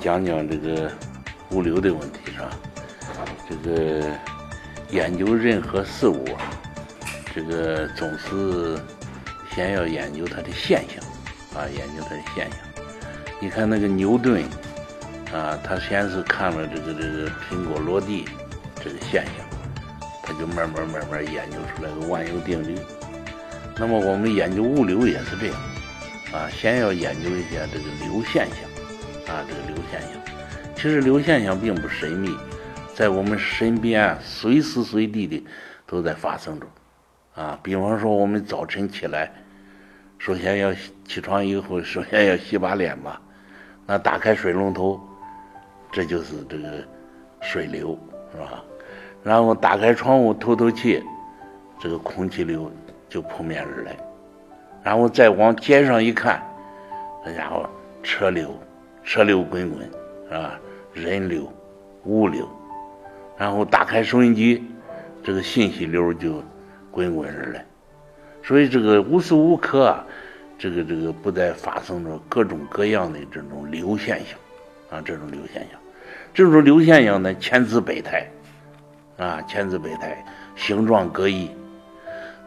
讲讲这个物流的问题，是吧？这个研究任何事物啊，这个总是先要研究它的现象啊，研究它的现象。你看那个牛顿啊，他先是看了这个这个苹果落地这个现象，他就慢慢慢慢研究出来个万有定律。那么我们研究物流也是这样啊，先要研究一下这个流现象。啊，这个流现象，其实流现象并不神秘，在我们身边随时随地的都在发生着。啊，比方说我们早晨起来，首先要起床以后，首先要洗把脸吧。那打开水龙头，这就是这个水流，是吧？然后打开窗户透透气，这个空气流就扑面而来。然后再往街上一看，那家伙车流。车流滚滚，是吧？人流、物流，然后打开收音机，这个信息流就滚滚而来。所以这个无时无刻啊，这个这个不再发生着各种各样的这种流现象啊，这种流现象，这种流现象呢千姿百态啊，千姿百态，形状各异。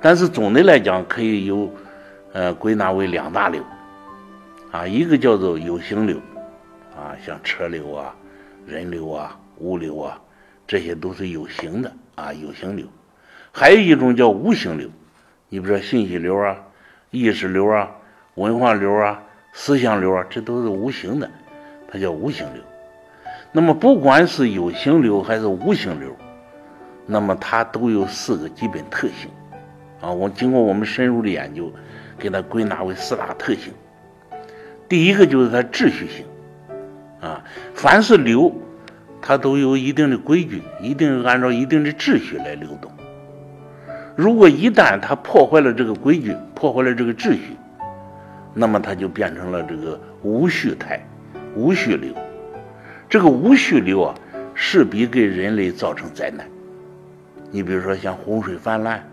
但是总的来讲，可以有呃归纳为两大流啊，一个叫做有形流。像车流啊、人流啊、物流啊，这些都是有形的啊，有形流。还有一种叫无形流，你比如说信息流啊、意识流啊、文化流啊、思想流啊，这都是无形的，它叫无形流。那么不管是有形流还是无形流，那么它都有四个基本特性啊。我经过我们深入的研究，给它归纳为四大特性。第一个就是它秩序性。啊，凡是流，它都有一定的规矩，一定按照一定的秩序来流动。如果一旦它破坏了这个规矩，破坏了这个秩序，那么它就变成了这个无序态、无序流。这个无序流啊，势必给人类造成灾难。你比如说像洪水泛滥，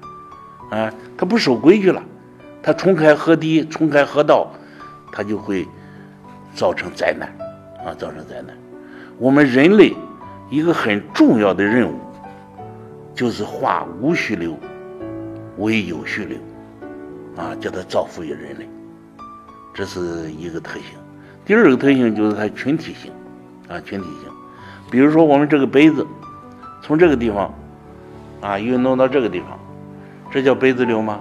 啊，它不守规矩了，它冲开河堤、冲开河道，它就会造成灾难。啊，造成灾难。我们人类一个很重要的任务，就是化无序流为有序流，啊，叫它造福于人类，这是一个特性。第二个特性就是它群体性，啊，群体性。比如说我们这个杯子，从这个地方啊运动到这个地方，这叫杯子流吗？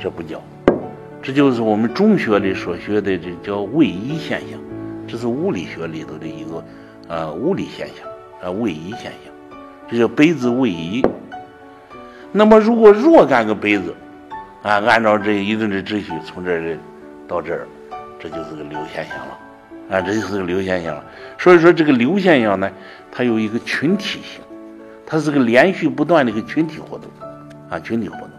这不叫，这就是我们中学里所学的，这叫位移现象。这是物理学里头的一个呃物理现象啊位移现象，这叫杯子位移。那么如果若干个杯子啊按照这一定的秩序从这儿到这儿，这就是个流现象了啊这就是个流现象了。所以说这个流现象呢，它有一个群体性，它是个连续不断的一个群体活动啊群体活动。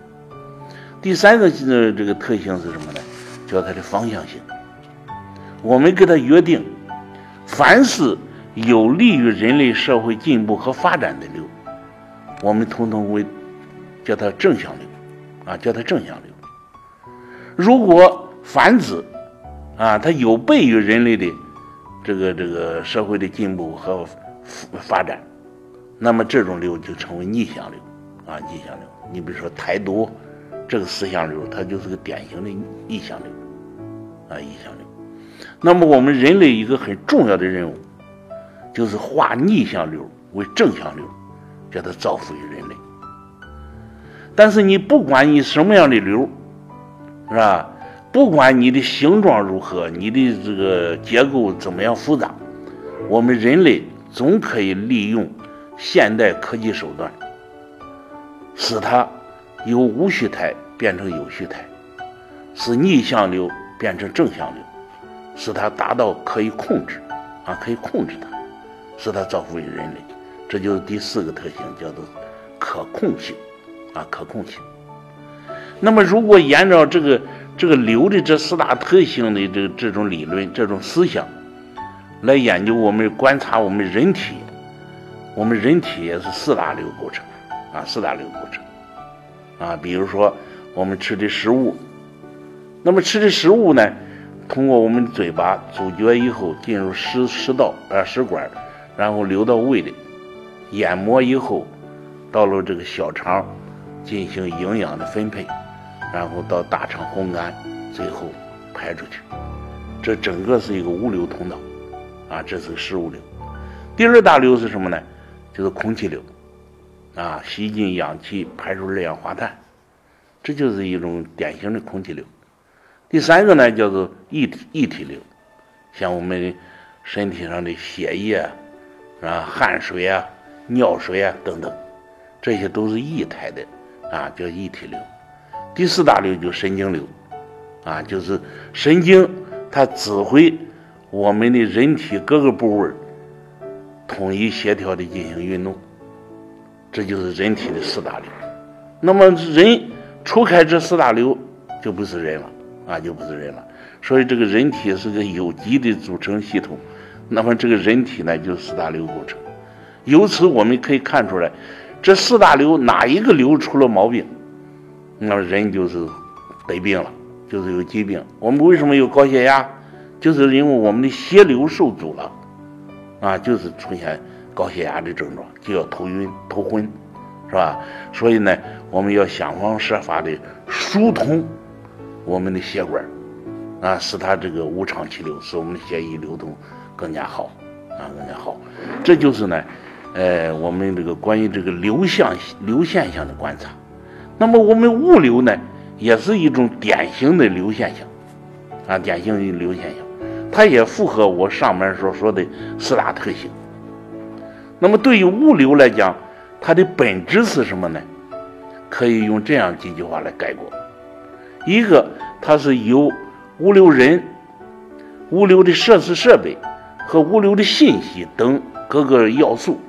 第三个这这个特性是什么呢？叫它的方向性。我们跟他约定，凡是有利于人类社会进步和发展的流，我们统统为叫它正向流，啊，叫它正向流。如果凡指啊，它有悖于人类的这个这个社会的进步和发展，那么这种流就称为逆向流，啊，逆向流。你比如说台独这个思想流，它就是个典型的逆向流，啊，逆向流。那么我们人类一个很重要的任务，就是化逆向流为正向流，叫它造福于人类。但是你不管你什么样的流，是吧？不管你的形状如何，你的这个结构怎么样复杂，我们人类总可以利用现代科技手段，使它由无序态变成有序态，使逆向流变成正向流，使它达到可以控制，啊，可以控制它，使它造福于人类。这就是第四个特性，叫做可控性，啊，可控性。那么，如果沿着这个这个流的这四大特性的这这种理论、这种思想来研究我们观察我们人体，我们人体也是四大流构成，啊，四大流构成，啊，比如说我们吃的食物，那么吃的食物呢，通过我们嘴巴咀嚼以后进入食食道啊食管，然后流到胃里，研磨以后到了这个小肠进行营养的分配。然后到大肠烘干，最后排出去，这整个是一个物流通道，啊，这是个食物流。第二大流是什么呢？就是空气流，啊，吸进氧气，排出二氧化碳，这就是一种典型的空气流。第三个呢，叫做液体液体流，像我们身体上的血液啊、汗水啊、尿水啊等等，这些都是液态的，啊，叫液体流。第四大流就神经流，啊，就是神经，它指挥我们的人体各个部位统一协调的进行运动，这就是人体的四大流。那么人除开这四大流，就不是人了，啊，就不是人了。所以这个人体是个有机的组成系统，那么这个人体呢，就四大流构成。由此我们可以看出来，这四大流哪一个流出了毛病？那么人就是得病了，就是有疾病。我们为什么有高血压？就是因为我们的血流受阻了，啊，就是出现高血压的症状，就要头晕、头昏，是吧？所以呢，我们要想方设法的疏通我们的血管，啊，使它这个无畅气流，使我们的血液流动更加好，啊，更加好。这就是呢，呃，我们这个关于这个流向流现象的观察。那么我们物流呢，也是一种典型的流现象，啊，典型的流现象，它也符合我上面所说的四大特性。那么对于物流来讲，它的本质是什么呢？可以用这样几句话来概括：一个，它是由物流人、物流的设施设备和物流的信息等各个要素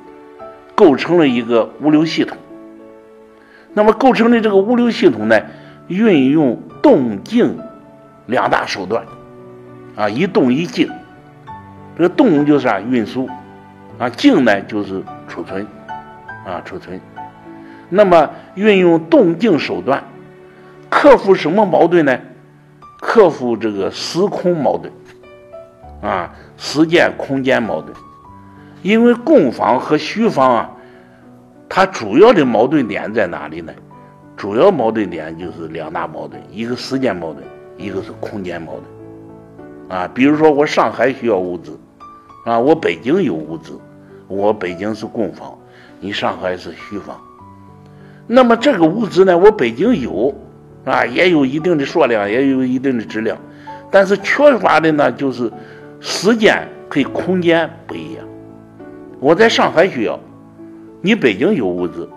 构成了一个物流系统。那么构成的这个物流系统呢，运用动静两大手段，啊，一动一静。这个动就是啊运输，啊静呢就是储存，啊储存。那么运用动静手段，克服什么矛盾呢？克服这个时空矛盾，啊时间空间矛盾。因为供方和需方啊。它主要的矛盾点在哪里呢？主要矛盾点就是两大矛盾，一个时间矛盾，一个是空间矛盾。啊，比如说我上海需要物资，啊，我北京有物资，我北京是供方，你上海是需方。那么这个物资呢，我北京有，啊，也有一定的数量，也有一定的质量，但是缺乏的呢就是时间和空间不一样。我在上海需要。你北京有物资，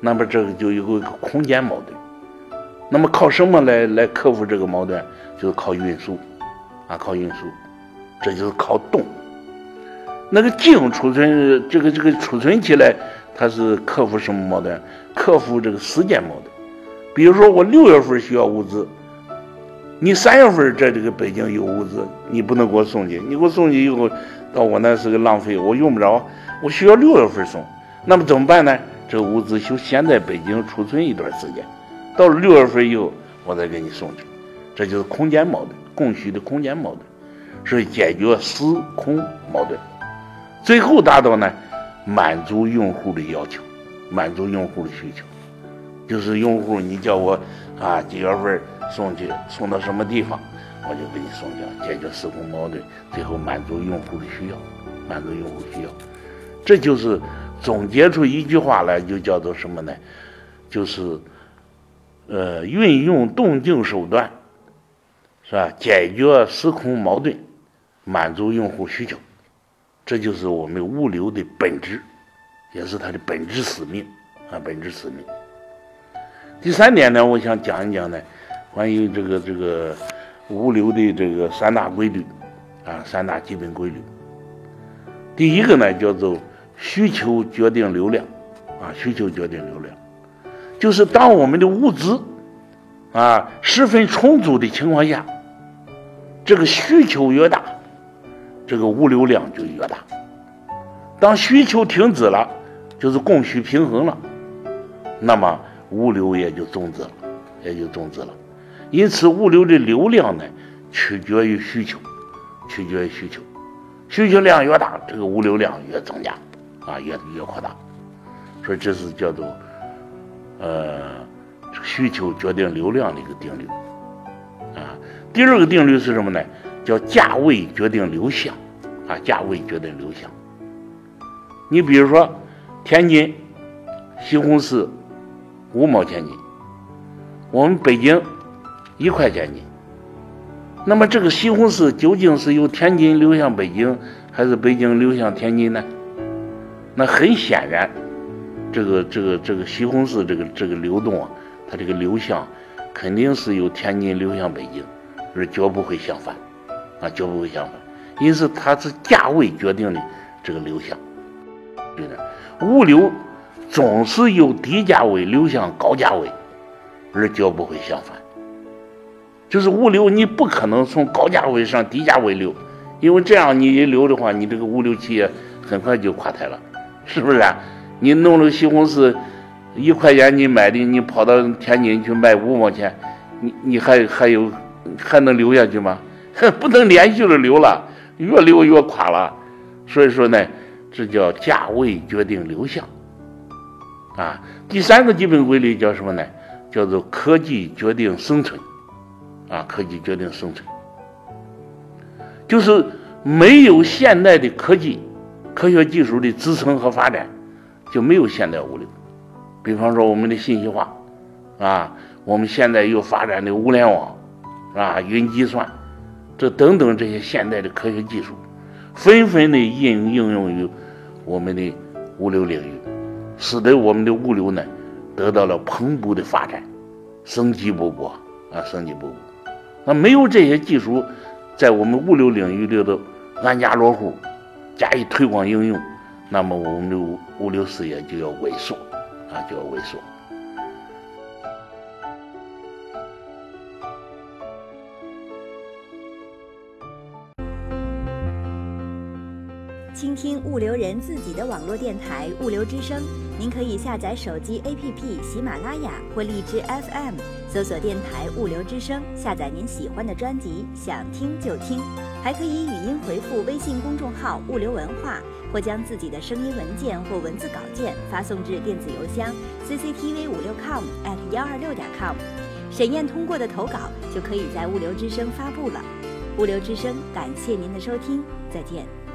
那么这个就有个空间矛盾。那么靠什么来来克服这个矛盾？就是靠运输，啊，靠运输，这就是靠动。那个静储存，这个这个储存起来，它是克服什么矛盾？克服这个时间矛盾。比如说我六月份需要物资，你三月份在这个北京有物资，你不能给我送去，你给我送去以后，到我那是个浪费，我用不着，我需要六月份送。那么怎么办呢？这个物资就先在北京储存一段时间，到了六月份以后，我再给你送去。这就是空间矛盾，供需的空间矛盾，是解决时空矛盾，最后达到呢满足用户的要求，满足用户的需求。就是用户，你叫我啊几月份送去，送到什么地方，我就给你送去，解决时空矛盾，最后满足用户的需要，满足用户需要。这就是。总结出一句话来，就叫做什么呢？就是，呃，运用动静手段，是吧？解决时空矛盾，满足用户需求，这就是我们物流的本质，也是它的本质使命啊，本质使命。第三点呢，我想讲一讲呢，关于这个这个物流的这个三大规律，啊，三大基本规律。第一个呢，叫做需求决定流量，啊，需求决定流量，就是当我们的物资啊十分充足的情况下，这个需求越大，这个物流量就越大。当需求停止了，就是供需平衡了，那么物流也就终止了，也就终止了。因此，物流的流量呢，取决于需求，取决于需求。需求量越大，这个物流量越增加，啊，越越扩大，所以这是叫做，呃，需求决定流量的一个定律，啊，第二个定律是什么呢？叫价位决定流向，啊，价位决定流向。你比如说，天津西红柿五毛钱斤，我们北京一块钱斤。那么这个西红柿究竟是由天津流向北京，还是北京流向天津呢？那很显然，这个这个这个西红柿这个这个流动啊，它这个流向肯定是由天津流向北京，而绝不会相反，啊，绝不会相反。因此，它是价位决定的这个流向。对的，物流总是由低价位流向高价位，而绝不会相反。就是物流，你不可能从高价位上低价位流，因为这样你一流的话，你这个物流企业很快就垮台了，是不是啊？你弄了西红柿一块钱你买的，你跑到天津去卖五毛钱，你你还还有还能流下去吗？不能连续的流了，越流越垮了。所以说呢，这叫价位决定流向啊。第三个基本规律叫什么呢？叫做科技决定生存。啊，科技决定生存，就是没有现代的科技、科学技术的支撑和发展，就没有现代物流。比方说我们的信息化，啊，我们现在又发展的物联网，啊，云计算，这等等这些现代的科学技术，纷纷的应应用于我们的物流领域，使得我们的物流呢得到了蓬勃的发展，生机勃勃啊，生机勃勃。那没有这些技术，在我们物流领域里头安家落户，加以推广应用，那么我们的物物流事业就要萎缩，啊，就要萎缩。倾听物流人自己的网络电台“物流之声”，您可以下载手机 APP 喜马拉雅或荔枝 FM，搜索电台“物流之声”，下载您喜欢的专辑，想听就听。还可以语音回复微信公众号“物流文化”，或将自己的声音文件或文字稿件发送至电子邮箱 cctv 五六 com at 幺二六点 com，审验通过的投稿就可以在“物流之声”发布了。物流之声，感谢您的收听，再见。